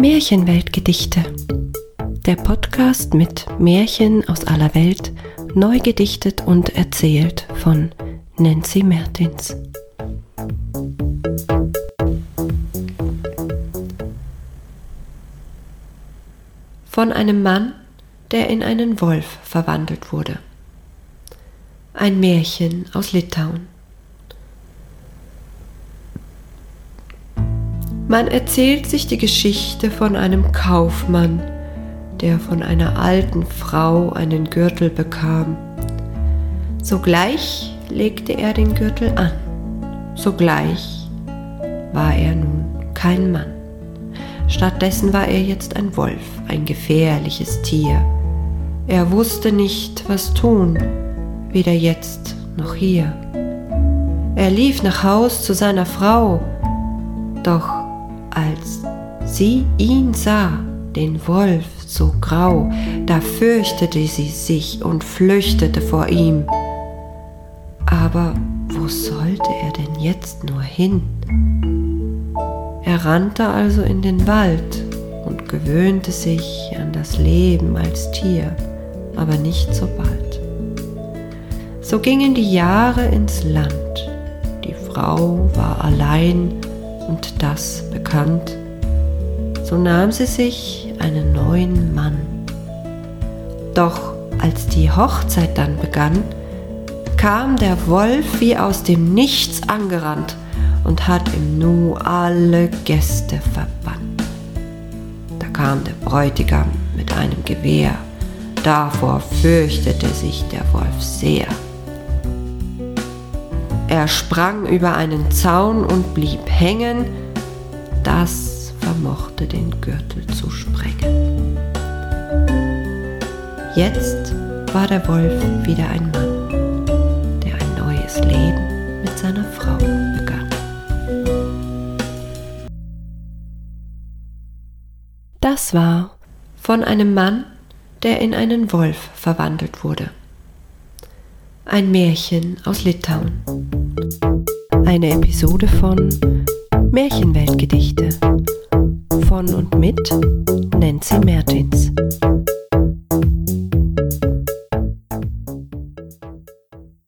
Märchenweltgedichte. Der Podcast mit Märchen aus aller Welt, neu gedichtet und erzählt von Nancy Mertins. Von einem Mann, der in einen Wolf verwandelt wurde. Ein Märchen aus Litauen. Man erzählt sich die Geschichte von einem Kaufmann, der von einer alten Frau einen Gürtel bekam. Sogleich legte er den Gürtel an. Sogleich war er nun kein Mann. Stattdessen war er jetzt ein Wolf, ein gefährliches Tier. Er wusste nicht, was tun, weder jetzt noch hier. Er lief nach Haus zu seiner Frau, doch als sie ihn sah, den Wolf so grau, da fürchtete sie sich und flüchtete vor ihm. Aber wo sollte er denn jetzt nur hin? Er rannte also in den Wald und gewöhnte sich an das Leben als Tier, aber nicht so bald. So gingen die Jahre ins Land. Die Frau war allein und das bekannt, so nahm sie sich einen neuen Mann. Doch als die Hochzeit dann begann, kam der Wolf wie aus dem Nichts angerannt und hat im Nu alle Gäste verbannt. Da kam der Bräutigam mit einem Gewehr, davor fürchtete sich der Wolf sehr. Er sprang über einen Zaun und blieb hängen, das vermochte den Gürtel zu sprengen. Jetzt war der Wolf wieder ein Mann, der ein neues Leben mit seiner Frau begann. Das war von einem Mann, der in einen Wolf verwandelt wurde. Ein Märchen aus Litauen. Eine Episode von Märchenweltgedichte von und mit Nancy Mertins.